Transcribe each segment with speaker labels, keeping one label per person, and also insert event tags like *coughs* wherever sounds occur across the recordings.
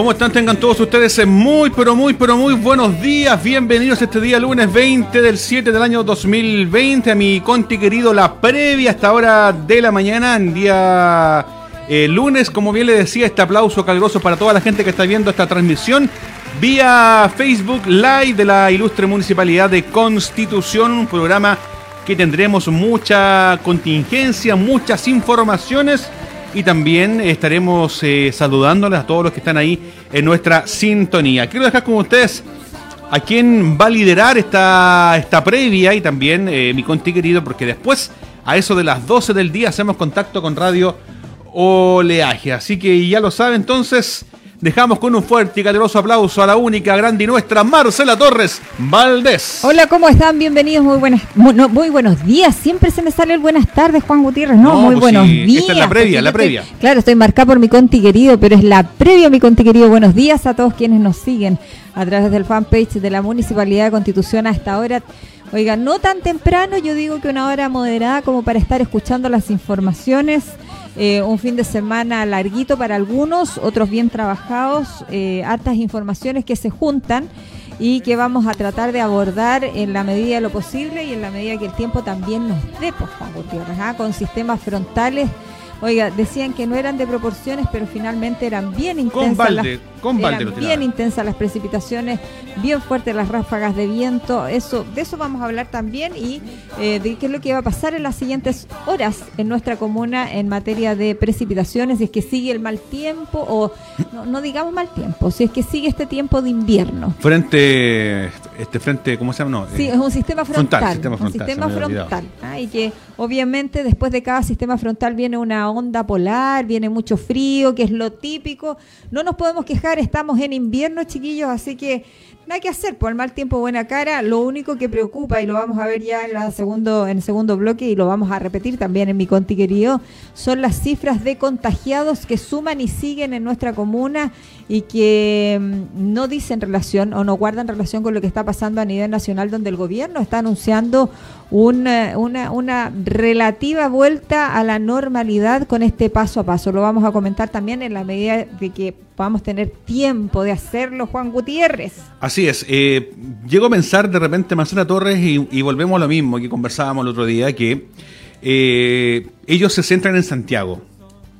Speaker 1: ¿Cómo están? Tengan todos ustedes eh, muy, pero muy, pero muy buenos días. Bienvenidos este día lunes 20 del 7 del año 2020 a mi conti querido La Previa hasta hora de la mañana, en día eh, lunes. Como bien le decía, este aplauso caluroso para toda la gente que está viendo esta transmisión vía Facebook Live de la ilustre Municipalidad de Constitución, un programa que tendremos mucha contingencia, muchas informaciones y también estaremos eh, saludándoles a todos los que están ahí en nuestra sintonía. Quiero dejar con ustedes a quien va a liderar esta, esta previa y también eh, mi conti querido, porque después, a eso de las 12 del día, hacemos contacto con Radio Oleaje. Así que ya lo sabe, entonces dejamos con un fuerte y caluroso aplauso a la única, grande y nuestra Marcela Torres Valdés.
Speaker 2: Hola, ¿cómo están? Bienvenidos, muy buenas, no, muy buenos días. Siempre se me sale el buenas tardes, Juan Gutiérrez. No,
Speaker 1: No,
Speaker 2: muy
Speaker 1: pues
Speaker 2: buenos
Speaker 1: sí,
Speaker 2: días.
Speaker 1: esta es la previa, la previa.
Speaker 2: estoy- claro, estoy marcada por mi conti querido, pero es la previa, mi conti querido. Buenos días a todos quienes nos siguen a través del fanpage de la Municipalidad de Constitución a esta hora. Oiga, no tan temprano, yo digo que una hora moderada como para estar escuchando las informaciones. Eh, un fin de semana larguito para algunos, otros bien trabajados, eh, hartas informaciones que se juntan y que vamos a tratar de abordar en la medida de lo posible y en la medida que el tiempo también nos dé, pues, Juan ¿ah? con sistemas frontales. Oiga, decían que no eran de proporciones, pero finalmente eran bien intensas.
Speaker 1: balde,
Speaker 2: las,
Speaker 1: con balde
Speaker 2: eran
Speaker 1: lo
Speaker 2: bien intensas las precipitaciones, bien fuertes las ráfagas de viento. Eso, de eso vamos a hablar también y eh, de qué es lo que va a pasar en las siguientes horas en nuestra comuna en materia de precipitaciones, si es que sigue el mal tiempo o no, no digamos mal tiempo, si es que sigue este tiempo de invierno.
Speaker 1: Frente, este frente, ¿cómo se llama? No,
Speaker 2: Sí,
Speaker 1: eh,
Speaker 2: es un sistema frontal.
Speaker 1: frontal, sistema
Speaker 2: un
Speaker 1: frontal,
Speaker 2: sistema
Speaker 1: me había
Speaker 2: frontal. ¿ah? Y que obviamente después de cada sistema frontal viene una onda polar, viene mucho frío, que es lo típico. No nos podemos quejar, estamos en invierno, chiquillos, así que nada que hacer. Por el mal tiempo, buena cara. Lo único que preocupa, y lo vamos a ver ya en, la segundo, en el segundo bloque, y lo vamos a repetir también en mi conti querido, son las cifras de contagiados que suman y siguen en nuestra comuna y que mm, no dicen relación o no guardan relación con lo que está pasando a nivel nacional, donde el gobierno está anunciando una, una, una relativa vuelta a la normalidad con este paso a paso. Lo vamos a comentar también en la medida de que podamos tener tiempo de hacerlo, Juan Gutiérrez.
Speaker 1: Así es. Eh, llego a pensar de repente Marcela Torres y, y volvemos a lo mismo que conversábamos el otro día, que eh, ellos se centran en Santiago.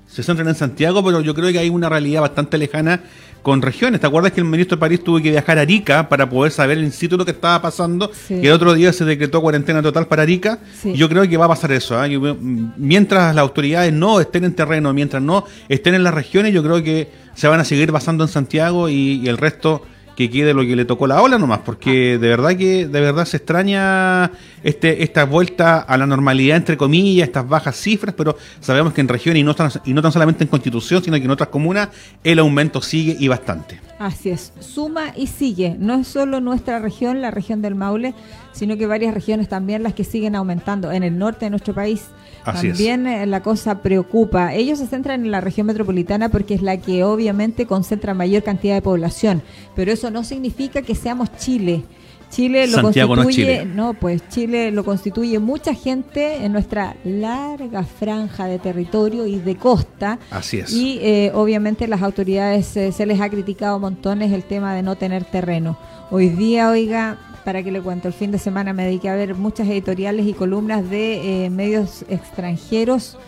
Speaker 1: Se centran en Santiago, pero yo creo que hay una realidad bastante lejana con regiones. ¿Te acuerdas que el ministro de París tuvo que viajar a Arica para poder saber in situ lo que estaba pasando?
Speaker 2: Sí.
Speaker 1: Y el otro día se decretó cuarentena total para Arica.
Speaker 2: Sí.
Speaker 1: Yo creo que va a pasar eso. ¿ah? Yo- mientras las autoridades no estén en terreno, mientras no estén en las regiones, yo creo que se van a seguir basando en Santiago y, y el resto que quede lo que le tocó la ola nomás, porque de verdad que de verdad se extraña este, esta vuelta a la normalidad, entre comillas, estas bajas cifras, pero sabemos que en regiones y no, tan, y no tan solamente en Constitución, sino que en otras comunas, el aumento sigue y bastante.
Speaker 2: Así es, suma y sigue. No es solo nuestra región, la región del Maule, sino que varias regiones también las que siguen aumentando. En el norte de nuestro país
Speaker 1: Así
Speaker 2: también eh, la cosa preocupa. Ellos se centran en la región metropolitana porque es la que obviamente concentra mayor cantidad de población, pero eso no significa que seamos Chile. Chile lo
Speaker 1: Santiago no es
Speaker 2: constituye,
Speaker 1: Chile.
Speaker 2: no, pues Chile lo constituye mucha gente en nuestra larga franja de territorio y de costa.
Speaker 1: Así es.
Speaker 2: Y eh, obviamente las autoridades eh, se les ha criticado montones el tema de no tener terreno. Hoy día, oiga, para que le cuento, el fin de semana me dediqué a ver muchas editoriales y columnas de eh, medios extranjeros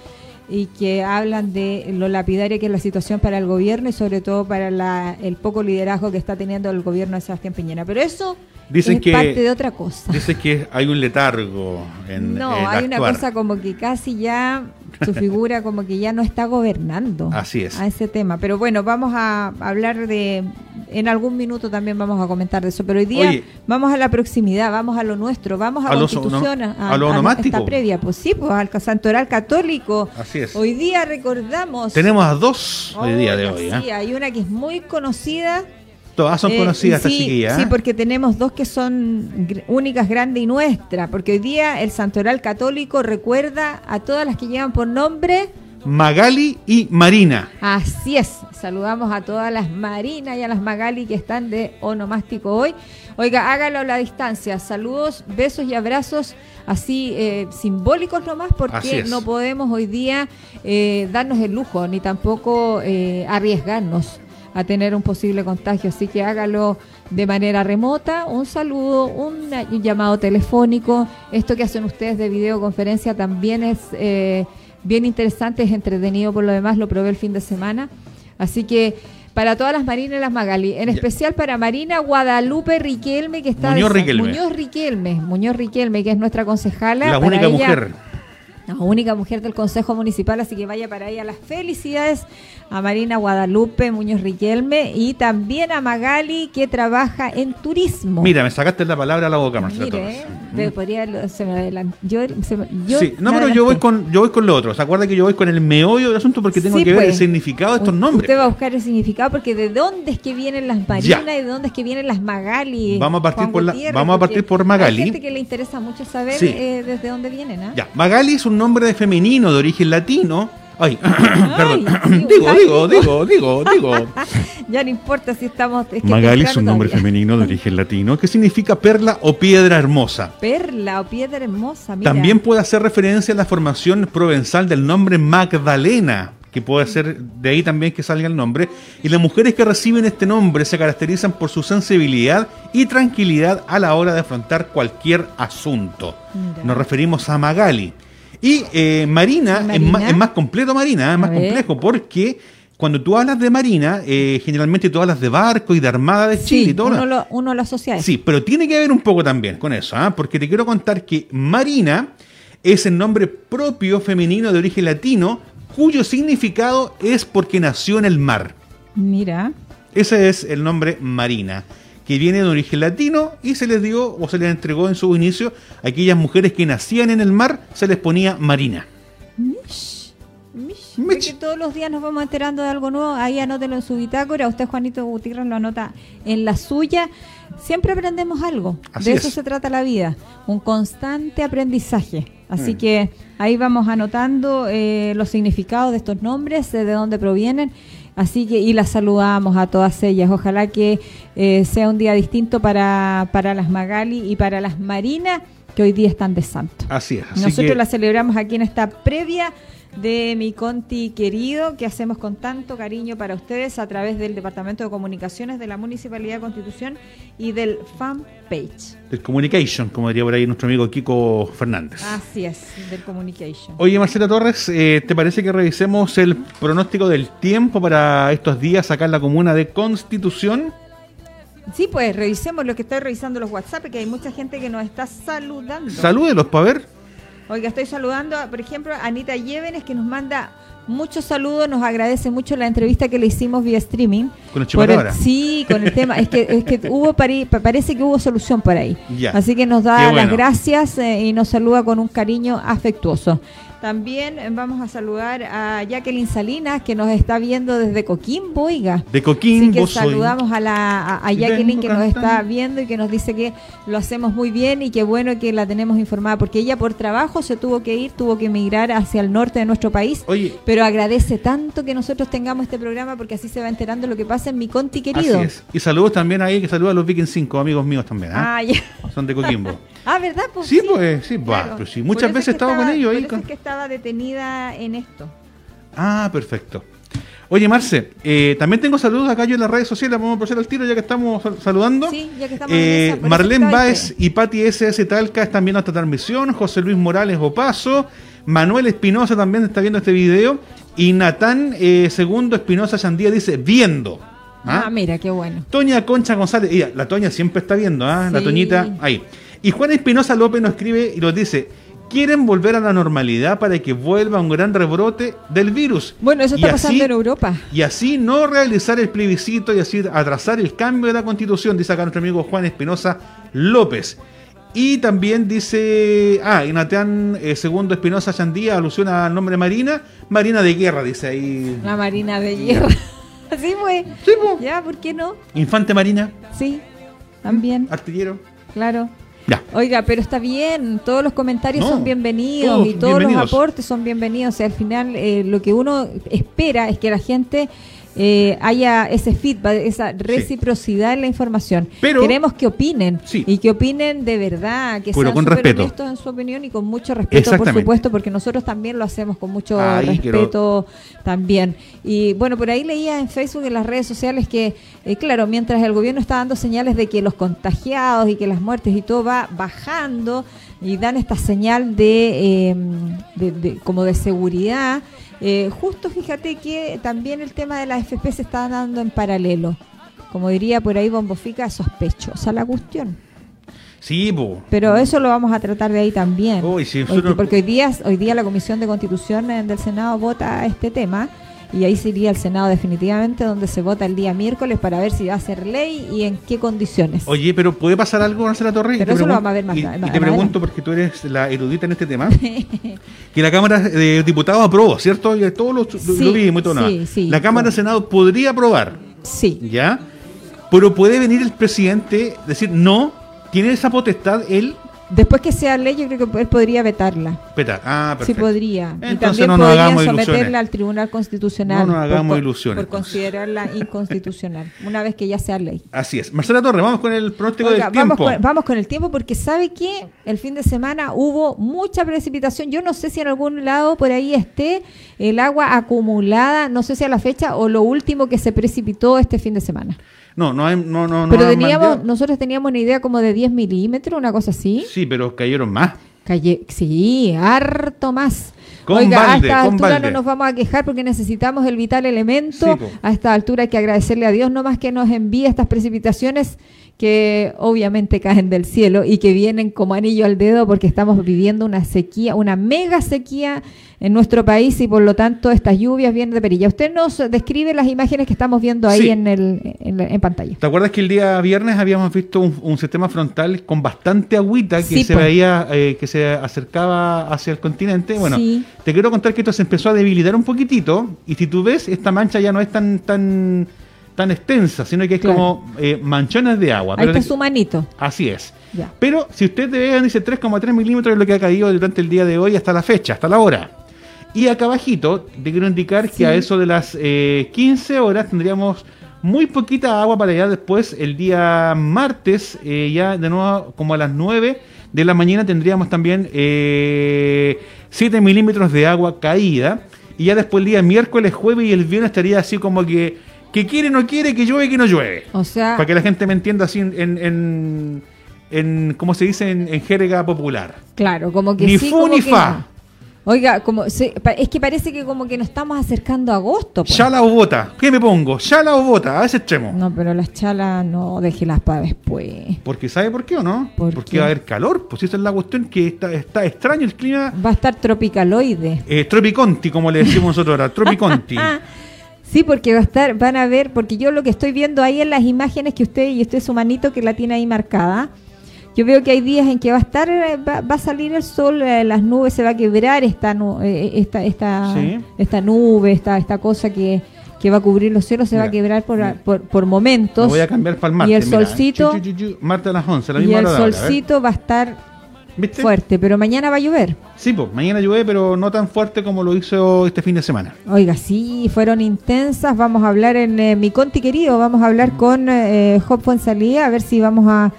Speaker 2: y que hablan de lo lapidaria que es la situación para el gobierno y sobre todo para la- el poco liderazgo que está teniendo el gobierno de Sebastián Piñera. Pero eso
Speaker 1: Dicen
Speaker 2: es
Speaker 1: que-
Speaker 2: parte de otra cosa.
Speaker 1: Dice que hay un letargo en
Speaker 2: No, hay una cosa como que casi ya su figura como que ya no está gobernando
Speaker 1: Así es.
Speaker 2: a ese tema. Pero bueno, vamos a hablar de, en algún minuto también vamos a comentar de eso, pero hoy día
Speaker 1: Oye.
Speaker 2: vamos a la proximidad, vamos a lo nuestro, vamos a,
Speaker 1: A
Speaker 2: Constitución,
Speaker 1: sono- a lo onomástico.
Speaker 2: esta previa, pues sí, pues al Santoral Católico.
Speaker 1: Así es.
Speaker 2: Hoy día recordamos...
Speaker 1: Tenemos a dos hoy día de hoy.
Speaker 2: Sí,
Speaker 1: ¿eh?
Speaker 2: hay una que es muy conocida.
Speaker 1: Todas son
Speaker 2: Eh,
Speaker 1: conocidas
Speaker 2: sí,
Speaker 1: estas chiquillas.
Speaker 2: Sí,
Speaker 1: ¿eh?
Speaker 2: porque tenemos dos que son gr- únicas, grandes y nuestra. Porque hoy día el Santoral Católico recuerda a todas las que llevan por nombre.
Speaker 1: Magali y Marina.
Speaker 2: Así es. Saludamos a todas las Marinas y a las Magali que están de onomástico hoy. Oiga, hágalo a la distancia. Saludos, besos y abrazos así eh, simbólicos nomás porque no podemos hoy día eh, darnos el lujo ni tampoco eh, arriesgarnos a tener un posible contagio. Así que hágalo de manera remota. Un saludo, un llamado telefónico. Esto que hacen ustedes de videoconferencia también es eh, bien interesante, es entretenido por lo demás. Lo probé el fin de semana. Así que para todas las Marinas y las Magali, en especial para Marina Guadalupe Riquelme, que está
Speaker 1: Muñoz
Speaker 2: de-
Speaker 1: Riquelme.
Speaker 2: Muñoz Riquelme, Muñoz Riquelme, que es nuestra concejala.
Speaker 1: La
Speaker 2: Para
Speaker 1: única
Speaker 2: ella-
Speaker 1: mujer.
Speaker 2: la única mujer del Consejo Municipal, así que vaya para ella las felicidades a Marina Guadalupe Muñoz Riquelme y también a Magali que trabaja en turismo.
Speaker 1: Mira, me sacaste la palabra a la boca, Marcela
Speaker 2: Mire,
Speaker 1: Torres.
Speaker 2: eh, de- podría- se me adelan- yo- se me- yo
Speaker 1: sí, no, pero yo voy con yo voy con lo otro. ¿Se acuerda que yo voy con el meollo del asunto porque tengo
Speaker 2: Sí,
Speaker 1: que ver el
Speaker 2: pues.
Speaker 1: significado de estos nombres?
Speaker 2: Usted va a buscar el significado porque de dónde es que vienen las Marinas y de dónde es que vienen las Magali.
Speaker 1: Vamos a partir por la- vamos a partir por Magali.
Speaker 2: Hay gente que le interesa mucho saber
Speaker 1: Sí.
Speaker 2: eh, desde dónde vienen. ¿ah?
Speaker 1: Ya, Magali es un nombre de femenino de origen latino. Ay, *coughs* *coughs* perdón. digo,
Speaker 2: ay, *coughs*
Speaker 1: digo,
Speaker 2: digo.
Speaker 1: digo, digo, digo. *laughs*
Speaker 2: Ya no importa si estamos. es que
Speaker 1: Magali es un nombre
Speaker 2: todavía.
Speaker 1: femenino de *laughs* origen latino que significa perla o piedra hermosa.
Speaker 2: Perla o piedra hermosa, mira.
Speaker 1: También puede hacer referencia a la formación provenzal del nombre Magdalena, que puede ser de ahí también que salga el nombre. Y las mujeres que reciben este nombre se caracterizan por su sensibilidad y tranquilidad a la hora de afrontar cualquier asunto.
Speaker 2: Mira.
Speaker 1: Nos referimos a Magali. Y eh, Marina,
Speaker 2: ¿Y
Speaker 1: Es, más,
Speaker 2: Marina?
Speaker 1: es más completo, Marina, es más complejo, porque cuando tú hablas de Marina, eh, generalmente tú hablas de barco y de armada de Chile
Speaker 2: Sí,
Speaker 1: y todo.
Speaker 2: uno, lo, uno lo asocia a eso.
Speaker 1: Sí, pero tiene que ver un poco también con eso, ¿ah? porque te quiero contar que Marina es el nombre propio femenino de origen latino cuyo significado es porque nació en el mar.
Speaker 2: Mira.
Speaker 1: Ese es el nombre Marina, que viene de origen latino y se les dio o se les entregó en su inicio a aquellas mujeres que nacían en el mar, se les ponía Marina.
Speaker 2: Mish. Mish.
Speaker 1: Mish.
Speaker 2: Todos los días nos vamos enterando de algo nuevo. Ahí anótelo en su bitácora. Usted, Juanito Gutiérrez, lo anota en la suya. Siempre aprendemos algo.
Speaker 1: Así
Speaker 2: de eso
Speaker 1: es.
Speaker 2: se trata la vida. Un constante aprendizaje. Así
Speaker 1: Mm.
Speaker 2: que ahí vamos anotando eh, los significados de estos nombres, eh, de dónde provienen. Así que, y las saludamos a todas ellas. Ojalá que eh, sea un día distinto para, para las Magali y para las Marinas, que hoy día están de santo.
Speaker 1: Así es. Así
Speaker 2: Nosotros
Speaker 1: que-
Speaker 2: la celebramos aquí en esta previa de mi Conti querido, que hacemos con tanto cariño para ustedes a través del Departamento de Comunicaciones de la Municipalidad de Constitución y del fanpage.
Speaker 1: del communication, como diría por ahí nuestro amigo Kiko Fernández.
Speaker 2: Así es, del Communication.
Speaker 1: Oye, Marcela Torres, eh, ¿te parece que revisemos el pronóstico del tiempo para estos días acá en la comuna de Constitución?
Speaker 2: Sí, pues revisemos lo que estoy revisando los WhatsApp, que hay mucha gente que nos está saludando.
Speaker 1: Salúdelos para ver.
Speaker 2: Oiga, estoy saludando, a, por ejemplo, a Anita Llévenes, que nos manda Muchos saludos, nos agradece mucho la entrevista que le hicimos vía streaming.
Speaker 1: Con el
Speaker 2: el- sí, con el tema. Es que, *laughs* es que hubo pari- pa- parece que hubo solución por ahí.
Speaker 1: Ya.
Speaker 2: Así que nos da las gracias eh, y nos saluda con un cariño afectuoso. También eh, vamos a saludar a Jacqueline Salinas, que nos está viendo desde Coquimbo, oiga.
Speaker 1: De
Speaker 2: Así
Speaker 1: Coquimbo
Speaker 2: que
Speaker 1: soy.
Speaker 2: saludamos a, la, a, a
Speaker 1: Y
Speaker 2: Jacqueline que nos está viendo y que nos dice que lo hacemos muy bien y que bueno que la tenemos informada, porque ella por trabajo se tuvo que ir, tuvo que emigrar hacia el norte de nuestro país,
Speaker 1: Oye,
Speaker 2: pero agradece tanto que nosotros tengamos este programa porque así se va enterando lo que pasa en mi Conti querido.
Speaker 1: así es. Y saludos también ahí, que saluda a los Vikings 5, amigos míos también.
Speaker 2: ya.
Speaker 1: Son de Coquimbo. *laughs*
Speaker 2: Ah, ¿verdad? Pues
Speaker 1: Sí, pues, sí, bah, pero sí, muchas
Speaker 2: Por
Speaker 1: veces
Speaker 2: es que
Speaker 1: estaba con ellos
Speaker 2: por
Speaker 1: ahí
Speaker 2: eso
Speaker 1: con-
Speaker 2: es que estaba detenida en esto.
Speaker 1: Ah, perfecto. Oye, Marce, eh, también tengo saludos acá yo en las redes sociales, vamos a proceder al tiro ya que estamos sal- saludando.
Speaker 2: Sí, ya que estamos
Speaker 1: Eh,
Speaker 2: esa,
Speaker 1: Marlene
Speaker 2: este.
Speaker 1: y Patti SS Talca están viendo esta transmisión, José Luis Morales Opaso, Manuel Espinosa también está viendo este video y Natán eh, Segundo Espinosa Chandía dice viendo.
Speaker 2: Ah,
Speaker 1: ¿Ah?
Speaker 2: mira, qué bueno.
Speaker 1: Toña Concha González, ella, la Toña siempre está viendo, ¿ah? la. Toñita ahí. Y Juan Espinosa López nos escribe y nos dice, quieren volver a la normalidad para que vuelva un gran rebrote del virus.
Speaker 2: Bueno, eso
Speaker 1: Y
Speaker 2: está pasando en Europa.
Speaker 1: Y así no realizar el plebiscito y así atrasar el cambio de la constitución, dice acá nuestro amigo Juan Espinosa López. Y también dice, ah, Ignatean eh, Segundo Espinosa Chandía alusiona al nombre Marina, Marina de Guerra, dice ahí.
Speaker 2: La Marina de Hierro. Así *laughs* fue.
Speaker 1: Sí, po.
Speaker 2: Ya, ¿por qué no?
Speaker 1: Infante Marina,
Speaker 2: Sí, también,
Speaker 1: artillero.
Speaker 2: claro.
Speaker 1: Ya.
Speaker 2: Oiga, pero está bien, todos los comentarios
Speaker 1: No,
Speaker 2: son bienvenidos
Speaker 1: todos
Speaker 2: y todos
Speaker 1: bienvenidos.
Speaker 2: los aportes son bienvenidos. O sea, al final eh, lo que uno espera es que la gente eh, haya ese feedback, esa reciprocidad en la información.
Speaker 1: Pero-
Speaker 2: Queremos que opinen
Speaker 1: Sí.
Speaker 2: y que opinen de verdad, que
Speaker 1: Pero
Speaker 2: sean
Speaker 1: con respeto.
Speaker 2: honestos en su opinión y con mucho respeto, por supuesto, porque nosotros también lo hacemos con mucho
Speaker 1: Ahí quiero-
Speaker 2: respeto también. Y bueno, por ahí leía en Facebook, en las redes sociales, que, eh, claro, mientras el gobierno está dando señales de que los contagiados y que las muertes y todo va bajando y dan esta señal de, eh, de- de- como de seguridad, eh, justo fíjate que también el tema de la FP se está dando en paralelo. Como diría por ahí Bombofica, sospechosa la cuestión.
Speaker 1: Sí, po.
Speaker 2: Pero eso lo vamos a tratar de ahí también.
Speaker 1: Sí,
Speaker 2: Hoy- porque hoy día, hoy día la Comisión de Constitución del Senado vota este tema y ahí sería el Senado definitivamente donde se vota el día miércoles para ver si va a ser ley y en qué condiciones.
Speaker 1: Oye, pero ¿puede pasar algo, Marcela Torres?
Speaker 2: Pero eso lo vamos a ver más-
Speaker 1: y-
Speaker 2: más-
Speaker 1: Y, te pregunto, porque tú eres la erudita en este tema, *laughs* que la Cámara de Diputados aprobó, ¿cierto? Y todos los, lo-
Speaker 2: Sí,
Speaker 1: lo vimos y todo
Speaker 2: sí,
Speaker 1: nada.
Speaker 2: sí.
Speaker 1: la Cámara de Senado podría aprobar,
Speaker 2: Sí,
Speaker 1: ¿ya? Pero puede venir el presidente decir, no, tiene esa potestad él
Speaker 2: después que sea ley yo creo que él podría vetarla.
Speaker 1: petar. Ah,
Speaker 2: Sí
Speaker 1: perfecto.
Speaker 2: podría. y también
Speaker 1: no nos
Speaker 2: podrían
Speaker 1: hagamos
Speaker 2: someterla
Speaker 1: ilusiones.
Speaker 2: al Tribunal Constitucional.
Speaker 1: No nos
Speaker 2: por
Speaker 1: hagamos
Speaker 2: co-
Speaker 1: ilusiones,
Speaker 2: Por considerarla inconstitucional, una vez que ya sea ley.
Speaker 1: Así es. Marcela Torres, vamos con el pronóstico
Speaker 2: Oiga,
Speaker 1: del tiempo.
Speaker 2: vamos, con, vamos con el tiempo porque sabe que el fin de semana hubo mucha precipitación. Yo no sé si en algún lado por ahí esté el agua acumulada, no sé si a la fecha o lo último que se precipitó este fin de semana.
Speaker 1: No, no, hay- no, no, no
Speaker 2: Pero
Speaker 1: han
Speaker 2: teníamos, nosotros teníamos una idea como de 10 milímetros, una cosa así.
Speaker 1: Sí, pero cayeron más.
Speaker 2: Calle, sí, harto más.
Speaker 1: Con
Speaker 2: Oiga,
Speaker 1: balde,
Speaker 2: a esta
Speaker 1: con
Speaker 2: altura
Speaker 1: balde.
Speaker 2: no nos vamos a quejar porque necesitamos el vital elemento.
Speaker 1: Sí,
Speaker 2: a esta altura hay que agradecerle a Dios nomás que nos envíe estas precipitaciones que obviamente caen del cielo y que vienen como anillo al dedo porque estamos viviendo una sequía, una mega sequía en nuestro país y por lo tanto estas lluvias vienen de perilla. Usted nos describe las imágenes que estamos viendo ahí
Speaker 1: Sí.
Speaker 2: en, el, en, en pantalla.
Speaker 1: ¿Te acuerdas que el día viernes habíamos visto un, un sistema frontal con bastante agüita que
Speaker 2: Sí,
Speaker 1: se veía eh, que se acercaba hacia el continente? Bueno,
Speaker 2: Sí.
Speaker 1: Te quiero contar que esto se empezó a debilitar un poquitito y si tú ves, esta mancha ya no es tan tan tan extensa, sino que es
Speaker 2: Claro.
Speaker 1: como eh, manchones de agua.
Speaker 2: Ahí
Speaker 1: Pero
Speaker 2: está su manito.
Speaker 1: Así es.
Speaker 2: Ya.
Speaker 1: Pero si usted ve, dice 3,3 milímetros es lo que ha caído durante el día de hoy hasta la fecha, hasta la hora. Y acá abajito te quiero indicar
Speaker 2: Sí.
Speaker 1: que a eso de las eh, 15 horas tendríamos muy poquita agua para allá después. El día martes, eh, ya de nuevo como a las 9 de la mañana tendríamos también eh, 7 milímetros de agua caída. Y ya después el día miércoles, jueves y el viernes estaría así como que, que quiere, no quiere, que llueve, que no llueve.
Speaker 2: O sea,
Speaker 1: Para que la gente me entienda así en, en, en, en- ¿cómo se dice? En, en jerga popular.
Speaker 2: claro, como que
Speaker 1: Ni
Speaker 2: sí,
Speaker 1: fu
Speaker 2: como
Speaker 1: ni
Speaker 2: que
Speaker 1: fa.
Speaker 2: no. Oiga, como pa- es que parece que como que nos estamos acercando a agosto. pues.
Speaker 1: Chala o bota. ¿Qué me pongo? Chala o bota, a ese extremo.
Speaker 2: No, pero las chalas no, déjelas para después.
Speaker 1: Porque ¿sabe por qué o no?
Speaker 2: ¿Por
Speaker 1: Porque
Speaker 2: qué?
Speaker 1: va a haber calor. Pues esa es la cuestión que está, está extraño el clima.
Speaker 2: Va a estar tropicaloide.
Speaker 1: Eh, tropiconti, como le decimos nosotros ahora. Tropiconti. *laughs*
Speaker 2: Sí, porque va a estar, van a ver, porque yo lo que estoy viendo ahí en las imágenes que usted y usted su manito que la tiene ahí marcada. Yo veo que hay días en que va a estar, eh, va, va a salir el sol, eh, las nubes se va a quebrar esta, eh, esta, esta,
Speaker 1: Sí.
Speaker 2: esta nube, esta, esta cosa que, que va a cubrir los cielos, se va a
Speaker 1: Mira,
Speaker 2: quebrar por,
Speaker 1: mira.
Speaker 2: por, por
Speaker 1: Me
Speaker 2: momentos.
Speaker 1: voy a cambiar para el
Speaker 2: y
Speaker 1: martes.
Speaker 2: el
Speaker 1: mira, ¿eh?
Speaker 2: solcito-.
Speaker 1: Martes a las 11, la
Speaker 2: y
Speaker 1: misma
Speaker 2: el
Speaker 1: hora ahora, ¿eh?
Speaker 2: solcito va a estar
Speaker 1: ¿Viste?
Speaker 2: fuerte, pero mañana va a llover.
Speaker 1: Sí, pues mañana llueve, pero no tan fuerte como lo hizo este fin de semana.
Speaker 2: Oiga, sí, fueron intensas. Vamos a hablar en eh, mi conti querido, vamos a hablar con eh, Job Fuenzalía, a ver si vamos a,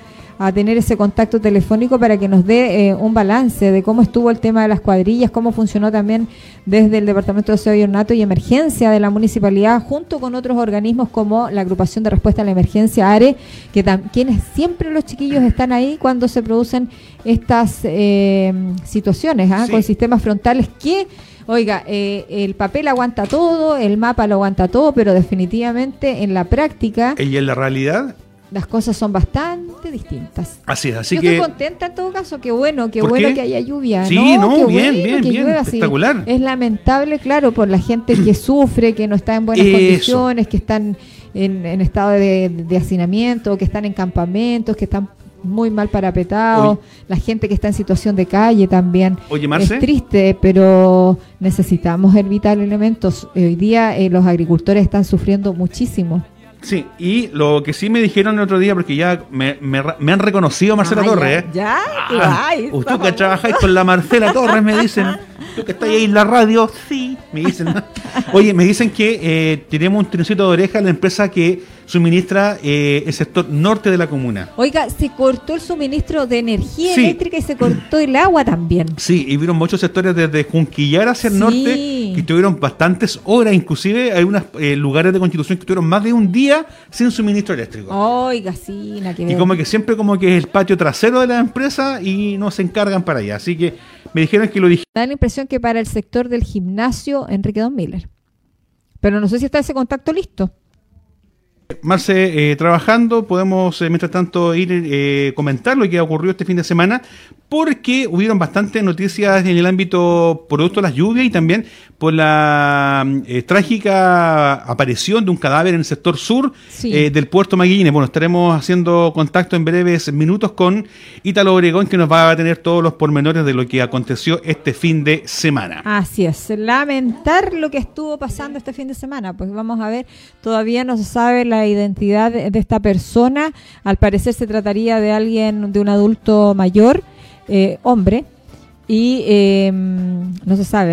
Speaker 2: a tener ese contacto telefónico para que nos dé eh, un balance de cómo estuvo el tema de las cuadrillas, cómo funcionó también desde el Departamento de Aseo y Ornato y Emergencia de la Municipalidad, junto con otros organismos como la Agrupación de Respuesta a la Emergencia ARE, que quienes siempre los chiquillos están ahí cuando se producen estas eh, situaciones, ¿ah?
Speaker 1: Sí.
Speaker 2: con sistemas frontales que Oiga, eh, el papel aguanta todo, el mapa lo aguanta todo, pero definitivamente en la práctica
Speaker 1: Y en la realidad,
Speaker 2: las cosas son bastante distintas.
Speaker 1: así es. Así
Speaker 2: Yo
Speaker 1: que
Speaker 2: estoy contenta en todo caso, qué bueno, qué
Speaker 1: ¿Por
Speaker 2: bueno
Speaker 1: qué?
Speaker 2: que haya lluvia.
Speaker 1: Sí,
Speaker 2: no,
Speaker 1: bien,
Speaker 2: bueno
Speaker 1: bien, bien,
Speaker 2: llueva, sí.
Speaker 1: espectacular.
Speaker 2: Es lamentable, claro, por la gente que sufre, que no está en buenas
Speaker 1: Eso.
Speaker 2: condiciones, que están en, en estado de, de hacinamiento, que están en campamentos, que están muy mal parapetados,
Speaker 1: Oye.
Speaker 2: la gente que está en situación de calle también.
Speaker 1: Oye, Marce.
Speaker 2: Es triste, pero necesitamos evitar elementos. Hoy día eh, los agricultores están sufriendo muchísimo.
Speaker 1: Sí, y lo que sí me dijeron el otro día, porque ya me, me me han reconocido Marcela
Speaker 2: Ah,
Speaker 1: Torres, ¿eh?
Speaker 2: Ya, ya,
Speaker 1: Ah,
Speaker 2: ay,
Speaker 1: usted
Speaker 2: por
Speaker 1: que trabajáis con la Marcela Torres, me dicen. Tú que estás ahí en la radio, sí, me dicen. *laughs* Oye, me dicen que eh, tenemos un trincito de oreja en la empresa que suministra eh, el sector norte de la comuna.
Speaker 2: Oiga, se cortó el suministro de energía
Speaker 1: Sí.
Speaker 2: eléctrica y se cortó el agua también.
Speaker 1: Sí, y vieron muchos sectores desde Junquillar hacia el
Speaker 2: Sí.
Speaker 1: norte que tuvieron bastantes horas, inclusive hay unos eh, lugares de constitución que tuvieron más de un día sin suministro eléctrico.
Speaker 2: Oiga, sí, que
Speaker 1: Y
Speaker 2: ver.
Speaker 1: como que siempre como que es el patio trasero de la empresa y no se encargan para allá. Así que me dijeron que lo dije.
Speaker 2: Da la impresión que para el sector del gimnasio, Enrique Don Miller. Pero no sé si está ese contacto listo.
Speaker 1: Marce, eh, trabajando, podemos eh, mientras tanto ir eh, comentar lo que ocurrió este fin de semana, porque hubieron bastantes noticias en el ámbito producto de las lluvias y también por la eh, trágica aparición de un cadáver en el sector sur
Speaker 2: Sí.
Speaker 1: eh, del puerto Maguillines. Bueno, estaremos haciendo contacto en breves minutos con Ítalo Obregón, que nos va a tener todos los pormenores de lo que aconteció este fin de semana.
Speaker 2: Así es, lamentar lo que estuvo pasando este fin de semana. Pues vamos a ver, todavía no se sabe la identidad de de esta persona. Al parecer se trataría de alguien, de un adulto mayor, eh, hombre, y eh, no se sabe.